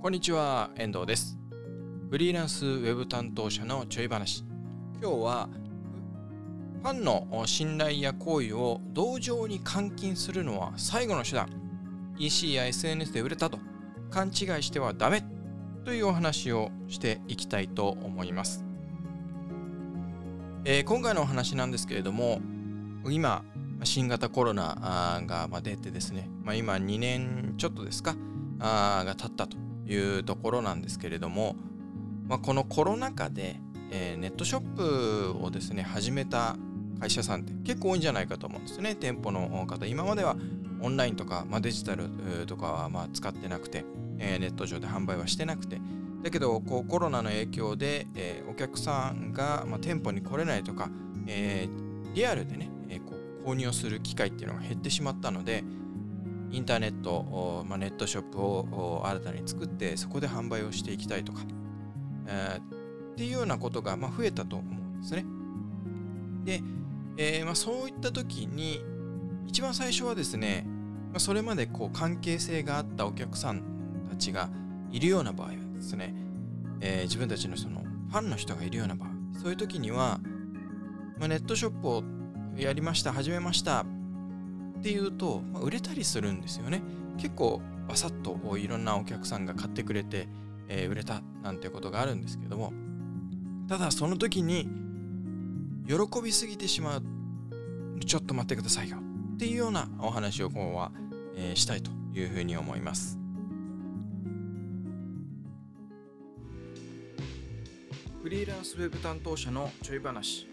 こんにちは、遠藤です。フリーランスウェブ担当者のちょい話。今日は、ファンの信頼や行為を同情に換金するのは最後の手段。EC や SNS で売れたと勘違いしてはダメというお話をしていきたいと思います。えー、今回のお話なんですけれども、今、新型コロナが出てですね、まあ、今2年ちょっとですか、あが経ったというところなんですけれども、まあ、このコロナ禍で、えー、ネットショップをですね始めた会社さんって結構多いんじゃないかと思うんですね。店舗の方。今まではオンラインとか、まあ、デジタルとかはま使ってなくて、えー、ネット上で販売はしてなくて。だけどこうコロナの影響で、えー、お客さんが、ま、店舗に来れないとか、え、リアルでね、え、こう購入をする機会っていうのが減ってしまったので、インターネット、まあ、ネットショップを新たに作ってそこで販売をしていきたいとか、えー、っていうようなことが、まあ、増えたと思うんですね。で、えー、まあ、そういった時に一番最初はですね、まあ、それまでこう関係性があったお客さんたちがいるような場合はですね、えー、自分たちのそのファンの人がいるような場合そういう時には、まあ、ネットショップをやりました始めましたっていうと、まあ、売れたりするんですよね。結構バサッといろんなお客さんが買ってくれて、えー、売れたなんてことがあるんですけどもただその時に喜びすぎてしまうちょっと待ってくださいよっていうようなお話を今日は、えー、したいというふうに思います。フリーランスウェブ担当者のちょい話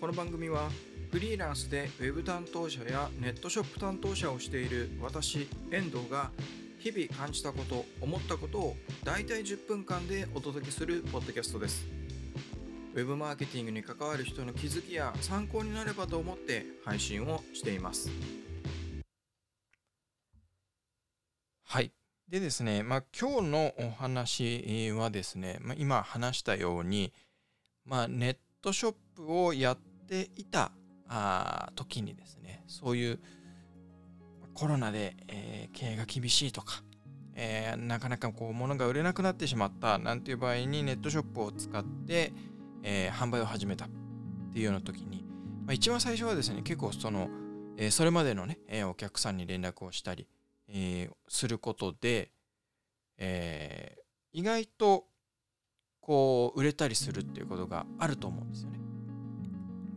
この番組はフリーランスで Web 担当者やネットショップ担当者をしている私遠藤が日々感じたこと思ったことを大体10分間でお届けするポッドキャストです。Web マーケティングに関わる人の気づきや参考になればと思って配信をしています。はい。でですね、まあ、今日のお話はですね、まあ、今話したように、まあ、ネットショップをやっていたあ時にですねそういうコロナで、えー、経営が厳しいとか、えー、なかなかこう物が売れなくなってしまったなんていう場合にネットショップを使って、えー、販売を始めたっていうような時に、まあ、一番最初はですね結構その、えそれまでのね、えお客さんに連絡をしたり、えすることで、え意外とこう売れたりするっていうことがあると思うんですよね。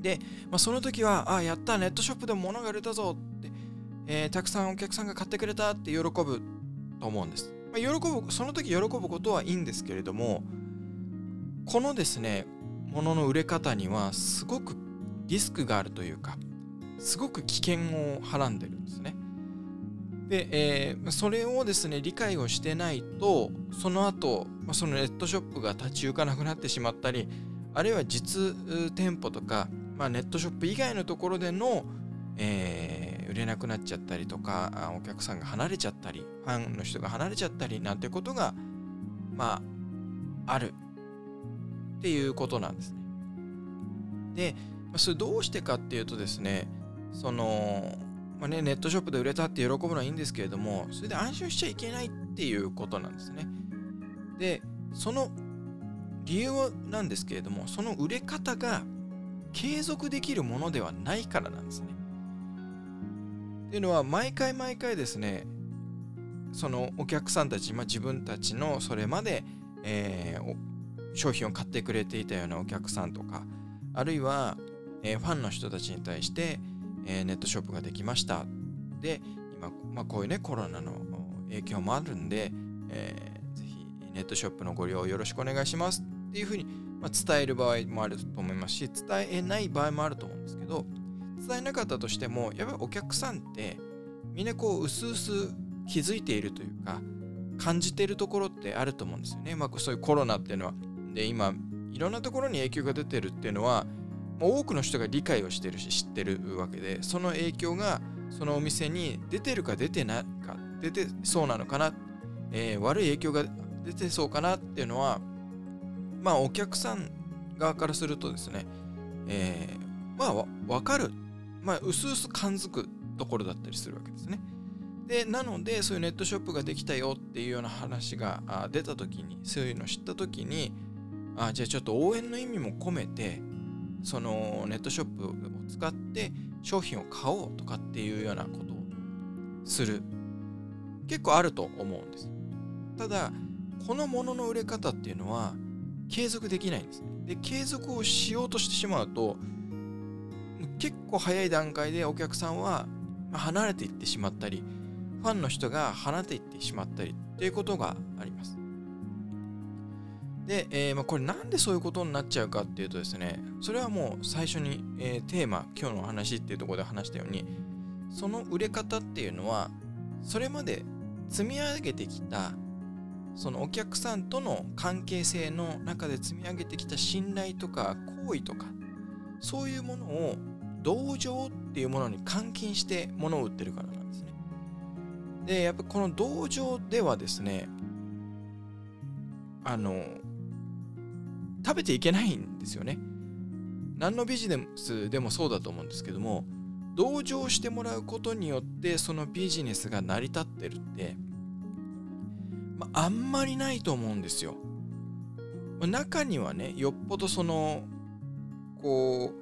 で、まあ、その時は、あ、やった、ネットショップでも物が売れたぞって、えー、たくさんお客さんが買ってくれたって喜ぶと思うんです。まあ、喜ぶ、その時喜ぶことはいいんですけれども、このですね、もの売れ方にはすごくリスクがあるというか、すごく危険をはらんでるんですね。で、えー、それをですね、理解をしてないと、その後、まあ、そのネットショップが立ち行かなくなってしまったり、あるいは実店舗とか、まあ、ネットショップ以外のところでの、えー、売れなくなっちゃったりとかお客さんが離れちゃったりファンの人が離れちゃったりなんてことがまああるっていうことなんですね。で、それどうしてかっていうとですねその、まあね、ネットショップで売れたって喜ぶのはいいんですけれどもそれで安心しちゃいけないっていうことなんですね。でその理由なんですけれどもその売れ方が継続できるものではないからなんですね。っていうのは毎回毎回ですねそのお客さんたち、まあ、自分たちのそれまで、えー、商品を買ってくれていたようなお客さんとかあるいは、えー、ファンの人たちに対して、えー、ネットショップができましたで今、まあ、こういうねコロナの影響もあるんで、えー、ぜひネットショップのご利用よろしくお願いしますっていうふうにまあ、伝える場合もあると思いますし伝えない場合もあると思うんですけど伝えなかったとしてもやっぱりお客さんってみんなこう薄々気づいているというか感じているところってあると思うんですよね。まあ、そういうコロナっていうのはで今いろんなところに影響が出てるっていうのは多くの人が理解をしてるし知ってるわけでその影響がそのお店に出てるか出てないか出てそうなのかな、えー、悪い影響が出てそうかなっていうのはまあお客さん側からするとですね、えー、まあわかる、まあ、うすうす感づくところだったりするわけですね。でなのでそういうネットショップができたよっていうような話が出た時にそういうのを知った時にあじゃあちょっと応援の意味も込めてそのネットショップを使って商品を買おうとかっていうようなことをする。結構あると思うんです。ただこのものの売れ方っていうのは継続できないんです。で継続をしようとしてしまうと結構早い段階でお客さんは離れていってしまったりファンの人が離れていってしまったりっていうことがあります。で、えー、まあ、これなんでそういうことになっちゃうかっていうとですねそれはもう最初に、えー、テーマ今日のお話っていうところで話したようにその売れ方っていうのはそれまで積み上げてきたそのお客さんとの関係性の中で積み上げてきた信頼とか行為とかそういうものを同情っていうものに換金して物を売ってるからなんですね。でやっぱこの同情ではですねあの食べていけないんですよね。何のビジネスでもそうだと思うんですけども同情してもらうことによってそのビジネスが成り立ってるって、まあ、んまりないと思うんですよ。まあ、中にはねよっぽどそのこ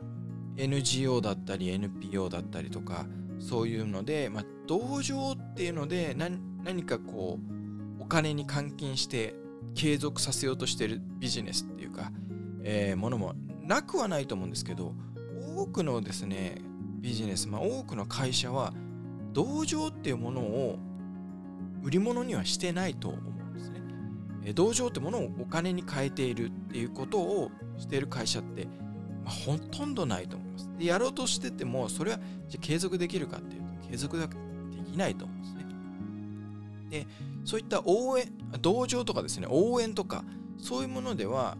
う NGO だったり NPO だったりとかそういうので、まあ、同情っていうので何かこうお金に換金して継続させようとしてるビジネスっていうか、えー、ものもなくはないと思うんですけど多くのですねビジネス、まあ、多くの会社は同情っていうものを売り物にはしてないと思うんですね。え同情ってものをお金に変えているっていうことをしている会社って、まあ、ほとんどないと思います。でやろうとしててもそれはじゃ継続できるかっていうと継続できないと思うんですね。でそういった応援同情とかですね応援とかそういうものでは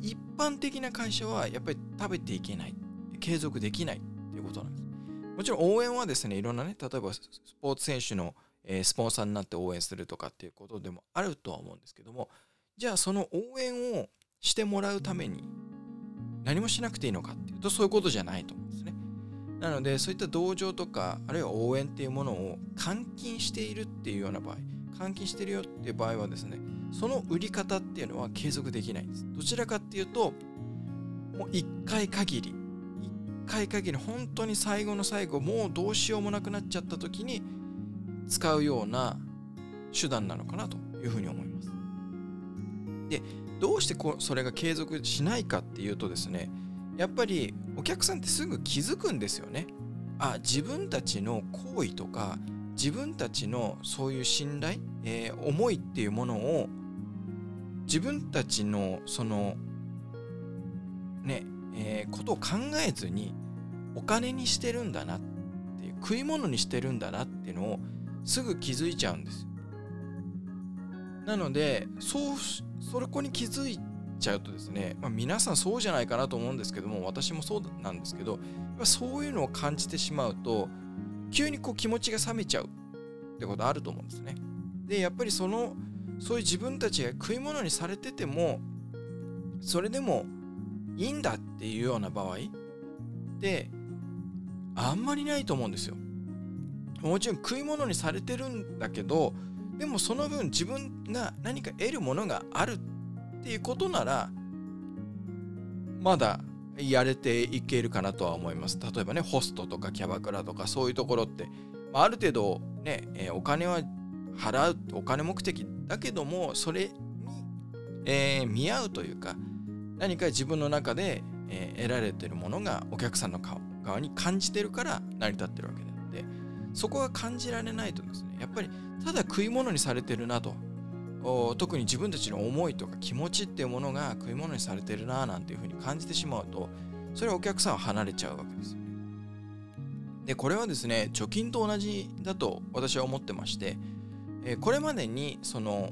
一般的な会社はやっぱり食べていけない継続できないっていうことなんですもちろん応援はですねいろんなね例えばスポーツ選手の、えスポンサーになって応援するとかっていうことでもあるとは思うんですけどもじゃあその応援をしてもらうために何もしなくていいのかっていうとそういうことじゃないと思うんですね。なのでそういった同情とかあるいは応援っていうものを換金しているっていうような場合換金してるよっていう場合はですねその売り方っていうのは継続できないんです。どちらかっていうともう1回限り1回限り本当に最後の最後もうどうしようもなくなっちゃった時に使うような手段なのかなというふうに思いますでどうしてこそれが継続しないかっていうとですねやっぱりお客さんってすぐ気づくんですよね。あ自分たちの行為とか自分たちのそういう信頼、えー、思いっていうものを自分たちのそのね、えー、ことを考えずにお金にしてるんだなっていう食い物にしてるんだなっていうのをすぐ気づいちゃうんですよ。なのでそうそこに気づいちゃうとですね、まあ、皆さんそうじゃないかなと思うんですけども私もそうなんですけどそういうのを感じてしまうと急にこう気持ちが冷めちゃうってことあると思うんですね。でやっぱりそのそういう自分たちが食い物にされててもそれでもいいんだっていうような場合ってあんまりないと思うんですよ。もちろん食い物にされてるんだけどでもその分自分が何か得るものがあるっていうことならまだやれていけるかなとは思います。例えばね、ホストとかキャバクラとかそういうところって、まあ、ある程度ね、え、お金は払う、お金目的だけども、それに、えー、見合うというか、何か自分の中で、えー、得られてるものがお客さんの側に感じてるから成り立ってるわけであって、そこが感じられないとですね、やっぱりただ食い物にされてるなと特に自分たちの思いとか気持ちっていうものが食い物にされてるななんていうふうに感じてしまうとそれはお客さんは離れちゃうわけですよね。でこれはですね貯金と同じだと私は思ってまして、えこれまでにその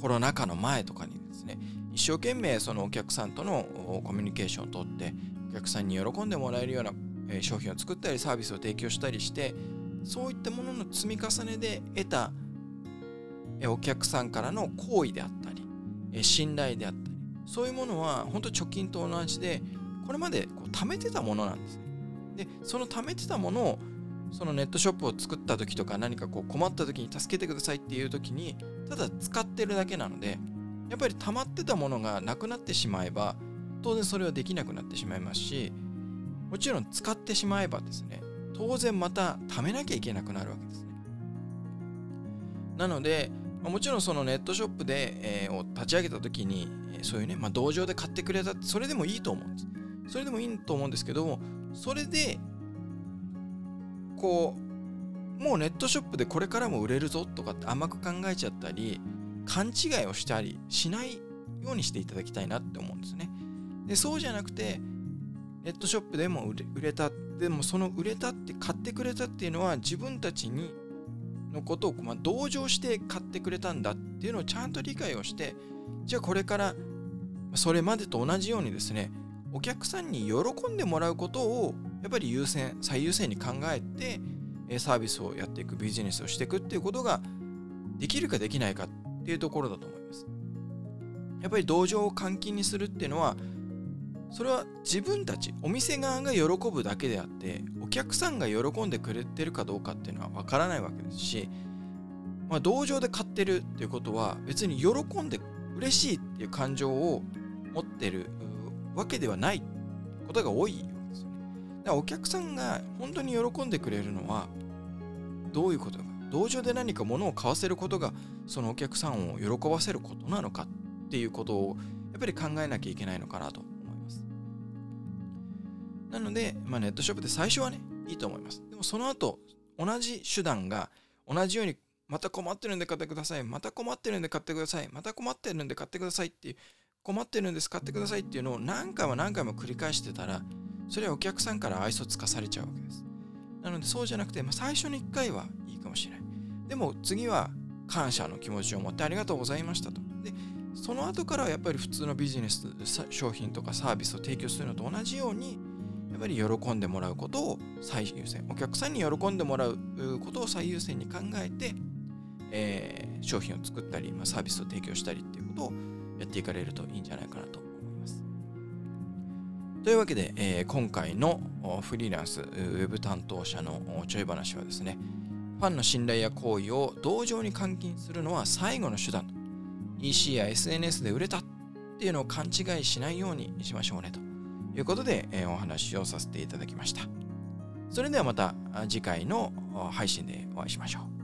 コロナ禍の前とかにですね一生懸命そのお客さんとのコミュニケーションをとってお客さんに喜んでもらえるような商品を作ったりサービスを提供したりしてそういったものの積み重ねで得たお客さんからの好意であったり信頼であったりそういうものは本当貯金と同じでこれまでこう貯めてたものなんですね。でその貯めてたものをそのネットショップを作った時とか何かこう困った時に助けてくださいっていう時にただ使ってるだけなのでやっぱり溜まってたものがなくなってしまえば当然それはできなくなってしまいますしもちろん使ってしまえばですね当然また貯めなきゃいけなくなるわけですね。なのでもちろんそのネットショップで、えー、を立ち上げた時に、え、そういうね、まあ、道場で買ってくれたそれでもいいと思うんです。それでもいいと思うんですけどもそれでこうもうネットショップでこれからも売れるぞとかって甘く考えちゃったり勘違いをしたりしないようにしていただきたいなって思うんですね。でそうじゃなくてネットショップでも売れたでもその売れたって買ってくれたっていうのは自分たちにのことを、まあ、同情して買ってくれたんだっていうのをちゃんと理解をしてじゃあこれからそれまでと同じようにですねお客さんに喜んでもらうことをやっぱり優先最優先に考えてサービスをやっていくビジネスをしていくっていうことができるかできないかっていうところだと思います。やっぱり同情を換金にするっていうのはそれは自分たちお店側が喜ぶだけであってお客さんが喜んでくれてるかどうかっていうのはわからないわけですし、まあ、同情で買ってるっていうことは別に喜んで嬉しいっていう感情を持ってるわけではないことが多いわけですよね。だからお客さんが本当に喜んでくれるのはどういうことか同情で何か物を買わせることがそのお客さんを喜ばせることなのかっていうことをやっぱり考えなきゃいけないのかなと。なので、まあ、ネットショップで最初はねいいと思います。でもその後同じ手段が同じようにまた困ってるんで買ってください。また困ってるんで買ってください。また困ってるんで買ってくださいっていう困ってるんです買ってくださいっていうのを何回も何回も繰り返してたらそれはお客さんから愛想つかされちゃうわけですなのでそうじゃなくて、まあ、最初の1回はいいかもしれないでも次は感謝の気持ちを持ってありがとうございましたとでその後からやっぱり普通のビジネス商品とかサービスを提供するのと同じようにぱり喜んでもらうことを最優先お客さんに喜んでもらうことを最優先に考えて、えー、商品を作ったり、まあ、サービスを提供したりっていうことをやっていかれるといいんじゃないかなと思います。というわけで、えー、今回のフリーランスウェブ担当者のちょい話はですね、ファンの信頼や行為を同情に換金するのは最後の手段。EC や SNS で売れたっていうのを勘違いしないようにしましょうねということで、えー、お話をさせていただきました。それではまた次回の配信でお会いしましょう。